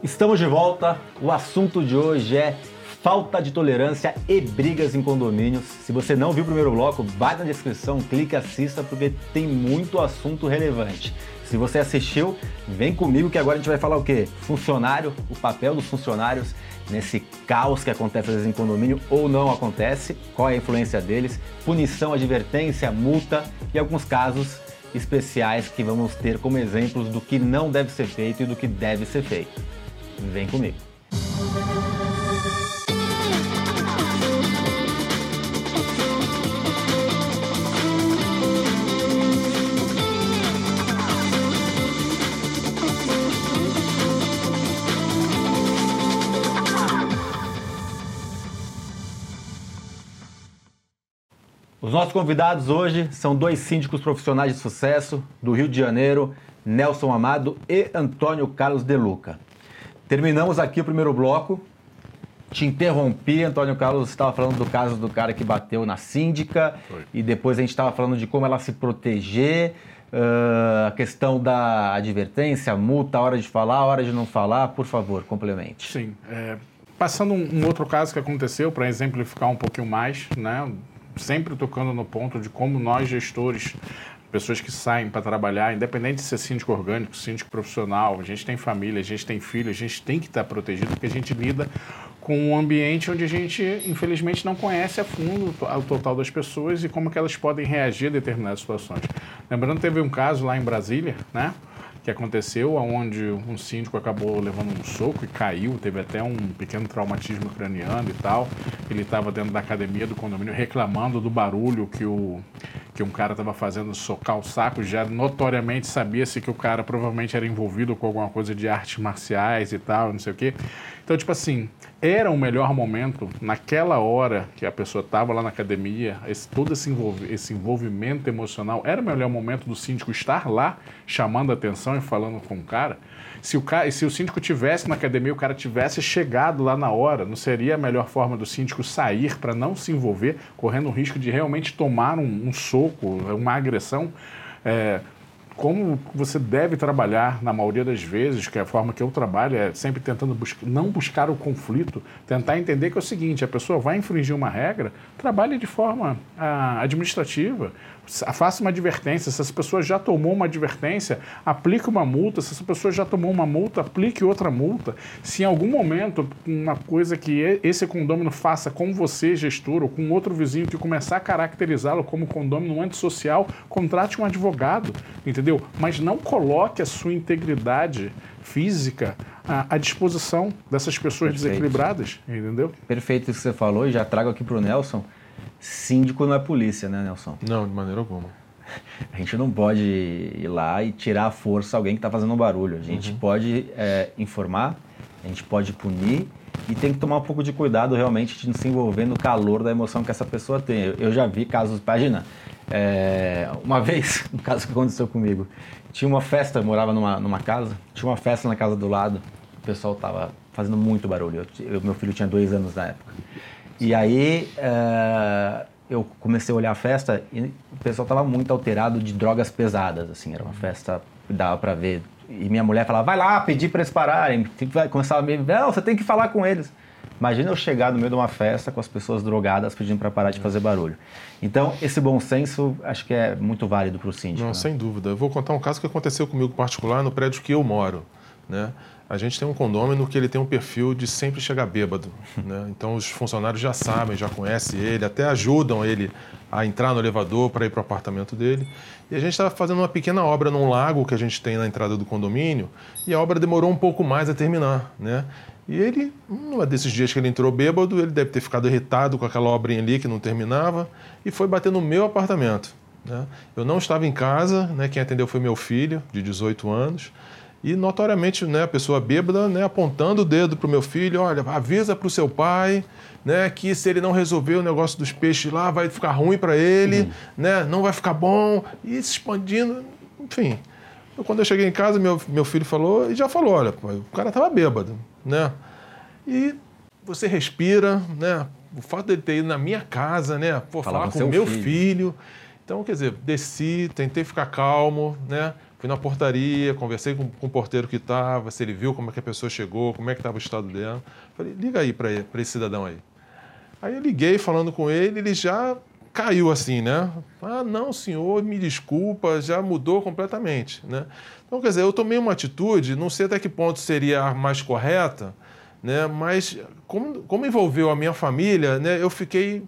Estamos de volta. O assunto de hoje é falta de tolerância e brigas em condomínios. Se você não viu o primeiro bloco, vai na descrição, clique assista porque tem muito assunto relevante. Se você assistiu, vem comigo que agora a gente vai falar o quê? Funcionário, o papel dos funcionários nesse caos que acontece às vezes em condomínio ou não acontece, qual é a influência deles, punição, advertência, multa e alguns casos especiais que vamos ter como exemplos do que não deve ser feito e do que deve ser feito. Vem comigo. Os nossos convidados hoje são dois síndicos profissionais de sucesso do Rio de Janeiro, Nelson Amado e Antônio Carlos De Luca. Terminamos aqui o primeiro bloco. Te interrompi, Antônio Carlos estava falando do caso do cara que bateu na síndica Foi. e depois a gente estava falando de como ela se proteger, uh, a questão da advertência, multa, a hora de falar, a hora de não falar. Por favor, complemente. Sim. É, passando um, um outro caso que aconteceu, para exemplificar um pouquinho mais, né? sempre tocando no ponto de como nós, gestores, pessoas que saem para trabalhar, independente de ser síndico orgânico, síndico profissional, a gente tem família, a gente tem filho, a gente tem que estar protegido porque a gente lida com um ambiente onde a gente, infelizmente, não conhece a fundo o total das pessoas e como que elas podem reagir a determinadas situações. Lembrando, teve um caso lá em Brasília, né? Que aconteceu, onde um síndico acabou levando um soco e caiu, teve até um pequeno traumatismo craniano e tal. Ele estava dentro da academia do condomínio reclamando do barulho que, o, que um cara estava fazendo socar o saco. Já notoriamente sabia-se que o cara provavelmente era envolvido com alguma coisa de artes marciais e tal, não sei o quê. Então, tipo assim, era o melhor momento, naquela hora que a pessoa estava lá na academia, esse, todo esse, envolv esse envolvimento emocional, era o melhor momento do síndico estar lá, chamando a atenção e falando com o cara. Se o, cara, se o síndico tivesse na academia, o cara tivesse chegado lá na hora, não seria a melhor forma do síndico sair para não se envolver, correndo o risco de realmente tomar um, um soco, uma agressão? É, como você deve trabalhar, na maioria das vezes, que é a forma que eu trabalho é sempre tentando bus não buscar o conflito, tentar entender que é o seguinte: a pessoa vai infringir uma regra, trabalhe de forma ah, administrativa, faça uma advertência. Se essa pessoa já tomou uma advertência, aplique uma multa. Se essa pessoa já tomou uma multa, aplique outra multa. Se em algum momento uma coisa que esse condômino faça com você, gestor, ou com outro vizinho que começar a caracterizá-lo como condômino antissocial, contrate um advogado, entendeu? Mas não coloque a sua integridade física à, disposição dessas pessoas Perfeito. desequilibradas, entendeu? Perfeito isso que você falou e já trago aqui para o Nelson Síndico não é polícia, né, Nelson? Não, de maneira alguma. A gente não pode ir lá e tirar a força alguém que está fazendo um barulho. A gente uhum. pode é, informar, a gente pode punir e tem que tomar um pouco de cuidado realmente de se envolver no calor da emoção que essa pessoa tem. Eu, eu já vi casos, imagina, é, uma vez, um caso que aconteceu comigo, tinha uma festa, eu morava numa, numa casa, tinha uma festa na casa do lado, o pessoal estava fazendo muito barulho. Eu, eu, meu filho tinha dois anos na época. E aí uh, eu comecei a olhar a festa e o pessoal estava muito alterado de drogas pesadas, assim, era uma festa que dava para ver. E minha mulher falava, vai lá, pedir para eles pararem. Começava a me não, você tem que falar com eles. Imagina eu chegar no meio de uma festa com as pessoas drogadas pedindo para parar de fazer barulho. Então, esse bom senso acho que é muito válido para o síndico. Não, né? sem dúvida. Eu vou contar um caso que aconteceu comigo particular no prédio que eu moro. Né? A gente tem um condômino que ele tem um perfil de sempre chegar bêbado. Né? Então os funcionários já sabem, já conhecem ele, até ajudam ele a entrar no elevador para ir para o apartamento dele. E a gente estava fazendo uma pequena obra num lago que a gente tem na entrada do condomínio e a obra demorou um pouco mais a terminar. Né? E ele, num desses dias que ele entrou bêbado, ele deve ter ficado irritado com aquela obrinha ali que não terminava e foi bater no meu apartamento. Né? Eu não estava em casa, né? quem atendeu foi meu filho, de 18 anos. E notoriamente, né, a pessoa bêbada, né, apontando o dedo para o meu filho, olha, avisa para o seu pai, né, que se ele não resolver o negócio dos peixes lá, vai ficar ruim para ele, uhum. né, não vai ficar bom, e se expandindo, enfim. Quando eu cheguei em casa, meu, meu filho falou, e já falou, olha, o cara estava bêbado, né, e você respira, né, o fato dele ter ido na minha casa, né, falar com o meu filho. filho. Então, quer dizer, desci, tentei ficar calmo, né, Fui na portaria, conversei com, com o porteiro que estava, se ele viu como é que a pessoa chegou, como é que estava o estado dela. Falei, liga aí para esse cidadão aí. Aí eu liguei falando com ele, ele já caiu assim, né? Ah, não, senhor, me desculpa, já mudou completamente, né? Então, quer dizer, eu tomei uma atitude, não sei até que ponto seria a mais correta, né? Mas como, como envolveu a minha família, né? Eu fiquei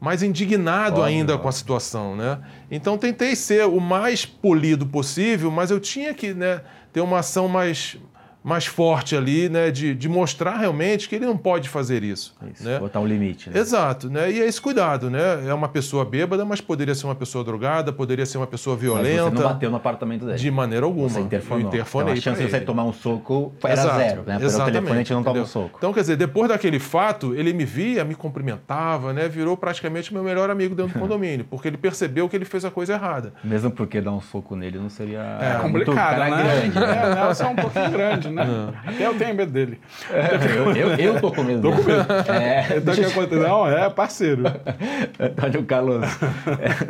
mais indignado óbvio, ainda com a situação, né? Então tentei ser o mais polido possível, mas eu tinha que né, ter uma ação mais mais forte ali, né, de, de mostrar realmente que ele não pode fazer isso. isso né? Botar um limite. Né? Exato, né? E é esse cuidado, né? É uma pessoa bêbada, mas poderia ser uma pessoa drogada, poderia ser uma pessoa violenta. Mas você não bateu no apartamento dele. De maneira alguma. Você interfonou. Eu interfonei então, a chance de você tomar um soco era Exato, zero, né? Pelo exatamente, telefone a gente não toma um soco. Então, quer dizer, depois daquele fato, ele me via, me cumprimentava, né? Virou praticamente meu melhor amigo dentro do condomínio, porque ele percebeu que ele fez a coisa errada. Mesmo porque dar um soco nele não seria é, complicado, né? grande. Né? É, não, é um pouquinho grande, né? Até eu tenho medo dele. É, eu, eu, eu, tô com medo tô com medo. É, então, deixa... que? Não, é parceiro. Antônio Carlos,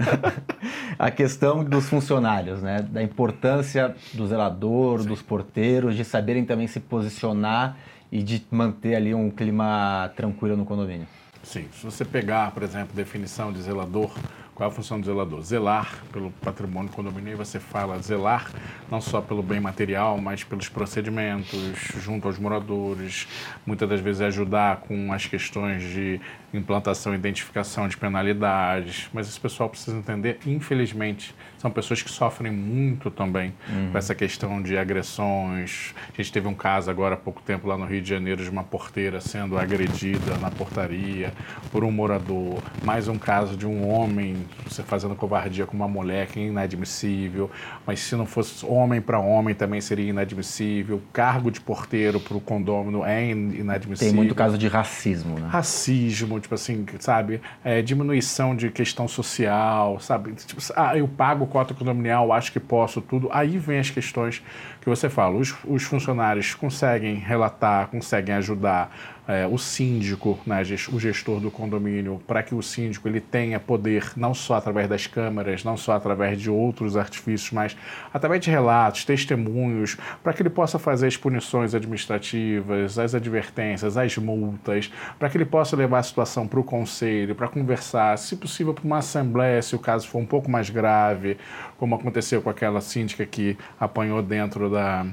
a questão dos funcionários, né? Da importância do zelador, Sim. dos porteiros, de saberem também se posicionar e de manter ali um clima tranquilo no condomínio. Sim, se você pegar, por exemplo, definição de zelador, qual é a função do zelador? Zelar pelo patrimônio condomínio e você fala zelar não só pelo bem material, mas pelos procedimentos junto aos moradores, muitas das vezes ajudar com as questões de implantação e identificação de penalidades. Mas esse pessoal precisa entender, infelizmente, são pessoas que sofrem muito também uhum. com essa questão de agressões. A gente teve um caso agora há pouco tempo lá no Rio de Janeiro de uma porteira sendo agredida na portaria por um morador. Mais um caso de um homem você fazendo covardia com uma mulher que é inadmissível. Mas se não fosse homem para homem também seria inadmissível. Cargo de porteiro para o condômino é inadmissível. Tem muito caso de racismo, né? Racismo, tipo assim, sabe? É, diminuição de questão social, sabe? Tipo, ah, eu pago cota condominial, acho que posso tudo. Aí vem as questões que você fala. Os, os funcionários conseguem relatar, conseguem ajudar é, o síndico, né, o gestor do condomínio, para que o síndico ele tenha poder não só através das câmeras, não só através de outros artifícios, mas através de relatos, testemunhos, para que ele possa fazer as punições administrativas, as advertências, as multas, para que ele possa levar a situação para o conselho, para conversar, se possível para uma assembleia, se o caso for um pouco mais grave, como aconteceu com aquela síndica que apanhou dentro da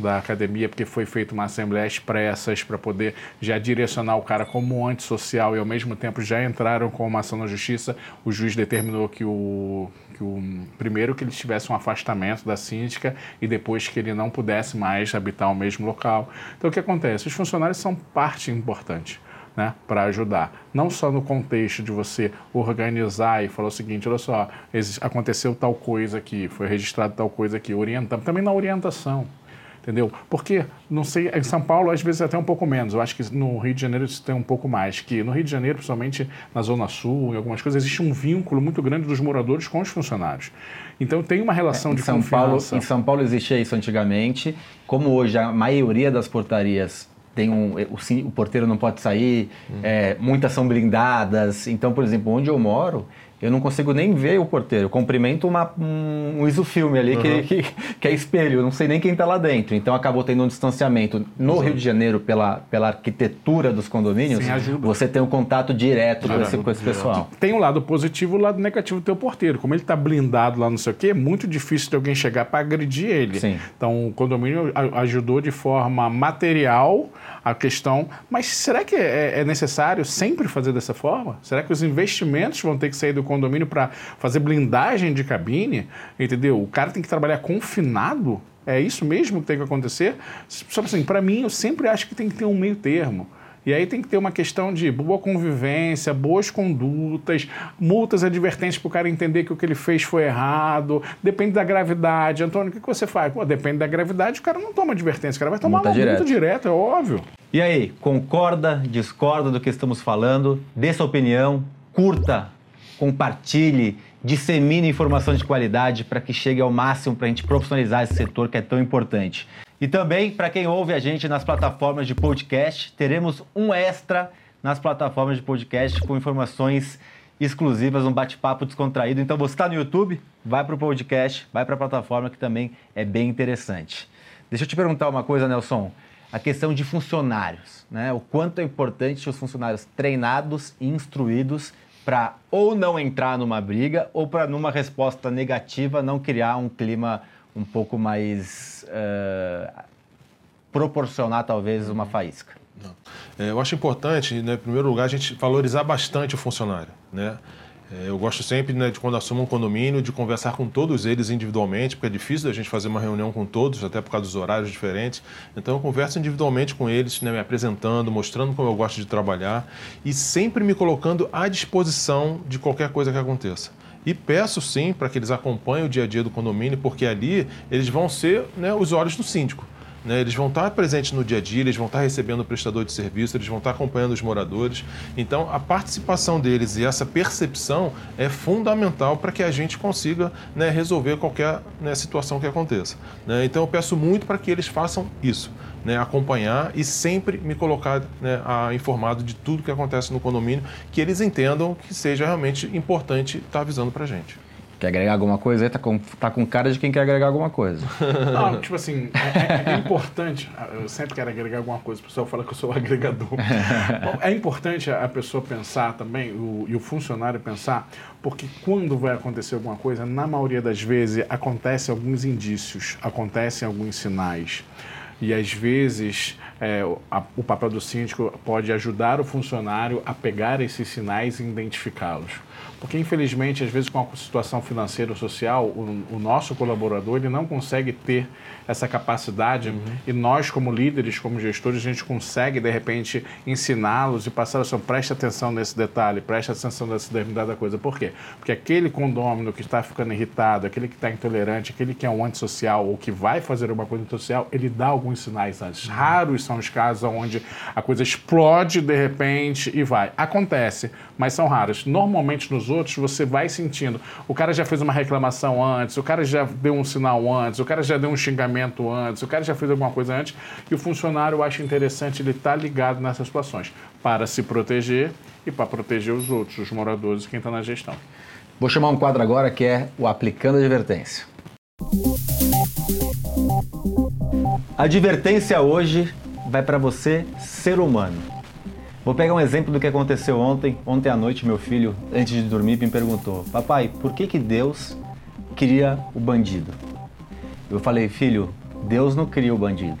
da academia, porque foi feita uma assembleia expressas para poder já direcionar o cara como antissocial e ao mesmo tempo já entraram com uma ação na justiça. O juiz determinou que o, que o primeiro que ele tivesse um afastamento da síndica e depois que ele não pudesse mais habitar o mesmo local. Então o que acontece? Os funcionários são parte importante. Né, para ajudar. Não só no contexto de você organizar e falar o seguinte: olha só, aconteceu tal coisa aqui, foi registrado tal coisa aqui, orientando, também na orientação entendeu? Porque, não sei, em São Paulo às vezes até um pouco menos, eu acho que no Rio de Janeiro isso tem um pouco mais, que no Rio de Janeiro, principalmente na Zona Sul, em algumas coisas, existe um vínculo muito grande dos moradores com os funcionários. Então tem uma relação é, de São confiança. Paulo, em São Paulo existia isso antigamente, como hoje a maioria das portarias tem um, o, o porteiro não pode sair, uhum. é, muitas são blindadas. Então, por exemplo, onde eu moro, eu não consigo nem ver o porteiro. Eu cumprimento uma, um, um isofilme ali uhum. que, que, que, é espelho, eu não sei nem quem está lá dentro. Então acabou tendo um distanciamento. No Rio de Janeiro, pela, pela arquitetura dos condomínios, você tem um contato direto com esse, com esse pessoal. Tem um lado positivo e o um lado negativo do teu porteiro. Como ele está blindado lá, não sei o quê, é muito difícil de alguém chegar para agredir ele. Sim. Então o condomínio ajudou de forma material a questão. Mas será que é, é necessário sempre fazer dessa forma? Será que os investimentos vão ter que sair do condomínio para fazer blindagem de cabine, entendeu? O cara tem que trabalhar confinado. É isso mesmo que tem que acontecer? Só assim, para mim, eu sempre acho que tem que ter um meio termo. E aí tem que ter uma questão de boa convivência, boas condutas, multas advertentes para o cara entender que o que ele fez foi errado. Depende da gravidade. Antônio, o que, que você faz? Pô, depende da gravidade, o cara não toma advertência, o cara vai tomar multa uma direto. multa direto, é óbvio. E aí, concorda, discorda do que estamos falando? Dê sua opinião, curta compartilhe, dissemine informação de qualidade para que chegue ao máximo para a gente profissionalizar esse setor que é tão importante. E também, para quem ouve a gente nas plataformas de podcast, teremos um extra nas plataformas de podcast com informações exclusivas, um bate-papo descontraído. Então você está no YouTube, vai para o podcast, vai para a plataforma que também é bem interessante. Deixa eu te perguntar uma coisa, Nelson. A questão de funcionários, né? O quanto é importante os funcionários treinados e instruídos para ou não entrar numa briga ou para numa resposta negativa não criar um clima um pouco mais uh, proporcionar talvez uma faísca. É, eu acho importante, né, em primeiro lugar, a gente valorizar bastante o funcionário. Né? É, eu gosto sempre, né, de quando assumo um condomínio, de conversar com todos eles individualmente, porque é difícil a gente fazer uma reunião com todos, até por causa dos horários diferentes. Então eu converso individualmente com eles, né, me apresentando, mostrando como eu gosto de trabalhar e sempre me colocando à disposição de qualquer coisa que aconteça. E peço sim para que eles acompanhem o dia a dia do condomínio, porque ali eles vão ser né, os olhos do síndico. Né? Eles vão estar presentes no dia a dia, eles vão estar recebendo o prestador de serviço, eles vão estar acompanhando os moradores. Então, a participação deles e essa percepção é fundamental para que a gente consiga né, resolver qualquer né, situação que aconteça. Né? Então, eu peço muito para que eles façam isso. Né, acompanhar e sempre me colocar né, a, informado de tudo que acontece no condomínio, que eles entendam que seja realmente importante estar avisando para a gente. Quer agregar alguma coisa aí? Tá com, tá com cara de quem quer agregar alguma coisa. Não, tipo assim, é, é, é importante, eu sempre quero agregar alguma coisa, o pessoal fala que eu sou agregador. Bom, é importante a pessoa pensar também, o, e o funcionário pensar, porque quando vai acontecer alguma coisa, na maioria das vezes, acontecem alguns indícios, acontecem alguns sinais. E às vezes é, a, o papel do síndico pode ajudar o funcionário a pegar esses sinais e identificá-los. Porque, infelizmente, às vezes com a situação financeira ou social, o, o nosso colaborador ele não consegue ter essa capacidade uhum. e nós, como líderes, como gestores, a gente consegue, de repente, ensiná-los e passar assim, preste atenção nesse detalhe, preste atenção nessa determinada coisa. Por quê? Porque aquele condômino que está ficando irritado, aquele que está intolerante, aquele que é um antissocial ou que vai fazer uma coisa antissocial, ele dá alguns sinais antes. Uhum. Raros são os casos onde a coisa explode de repente e vai. Acontece, mas são raros. Normalmente nos outros você vai sentindo. O cara já fez uma reclamação antes, o cara já deu um sinal antes, o cara já deu um xingamento antes, o cara já fez alguma coisa antes e o funcionário acha interessante ele estar tá ligado nessas situações para se proteger e para proteger os outros, os moradores, quem está na gestão. Vou chamar um quadro agora que é o Aplicando Advertência. A advertência hoje vai para você, ser humano. Vou pegar um exemplo do que aconteceu ontem. Ontem à noite, meu filho, antes de dormir, me perguntou: Papai, por que, que Deus cria o bandido? Eu falei: Filho, Deus não cria o bandido.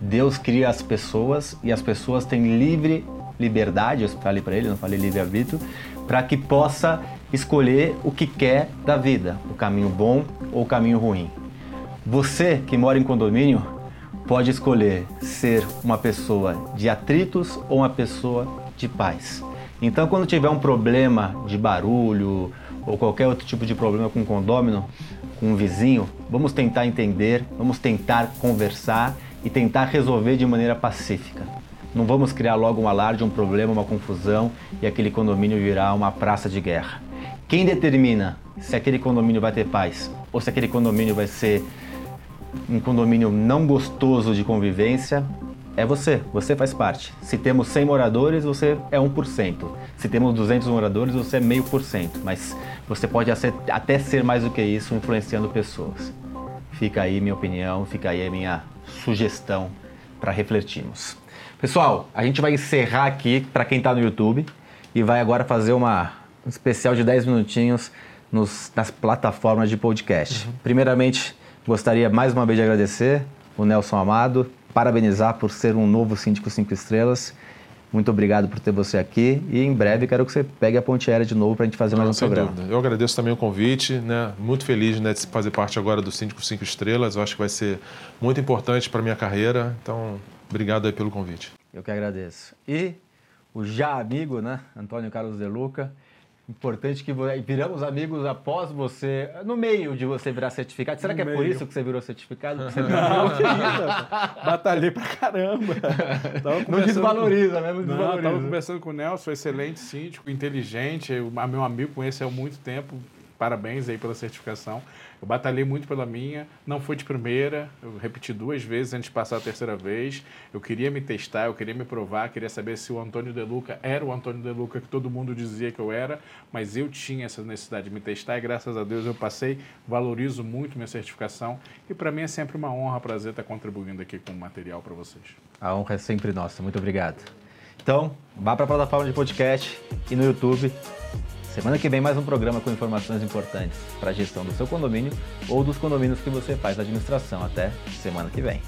Deus cria as pessoas e as pessoas têm livre liberdade, eu falei para ele, não falei livre-arbítrio, para que possa escolher o que quer da vida, o caminho bom ou o caminho ruim. Você que mora em condomínio, pode escolher ser uma pessoa de atritos ou uma pessoa de paz. Então, quando tiver um problema de barulho ou qualquer outro tipo de problema com o condômino, com um vizinho, vamos tentar entender, vamos tentar conversar e tentar resolver de maneira pacífica. Não vamos criar logo um alarde, um problema, uma confusão e aquele condomínio virar uma praça de guerra. Quem determina se aquele condomínio vai ter paz ou se aquele condomínio vai ser um condomínio não gostoso de convivência, é você, você faz parte. Se temos 100 moradores, você é 1%. Se temos 200 moradores, você é meio por cento. Mas você pode até ser mais do que isso, influenciando pessoas. Fica aí minha opinião, fica aí a minha sugestão para refletirmos. Pessoal, a gente vai encerrar aqui para quem está no YouTube e vai agora fazer uma, um especial de 10 minutinhos nos, nas plataformas de podcast. Uhum. Primeiramente, Gostaria mais uma vez de agradecer o Nelson Amado, parabenizar por ser um novo síndico cinco estrelas. Muito obrigado por ter você aqui e em breve quero que você pegue a ponte aérea de novo para a gente fazer Não, mais um programa. Dúvida. Eu agradeço também o convite, né? Muito feliz né, de fazer parte agora do Síndico Cinco Estrelas. Eu acho que vai ser muito importante para a minha carreira. Então, obrigado aí pelo convite. Eu que agradeço. E o já amigo, né, Antônio Carlos De Luca, Importante que viramos amigos após você, no meio de você virar certificado. Será no que é meio. por isso que você virou certificado? Você não, que isso? Batalhei pra caramba. não desvaloriza, né? Não desvaloriza. Estava conversando com o Nelson, excelente síndico, inteligente, meu amigo, conhece há muito tempo, parabéns aí pela certificação. Eu batalhei muito pela minha, não foi de primeira, eu repeti duas vezes antes de passar a terceira vez. Eu queria me testar, eu queria me provar, queria saber se o Antônio De Luca era o Antônio De Luca que todo mundo dizia que eu era, mas eu tinha essa necessidade de me testar e graças a Deus eu passei. Valorizo muito minha certificação e para mim é sempre uma honra, prazer estar contribuindo aqui com o material para vocês. A honra é sempre nossa. Muito obrigado. Então, vá para a plataforma de podcast e no YouTube. Semana que vem mais um programa com informações importantes para a gestão do seu condomínio ou dos condomínios que você faz administração. Até semana que vem.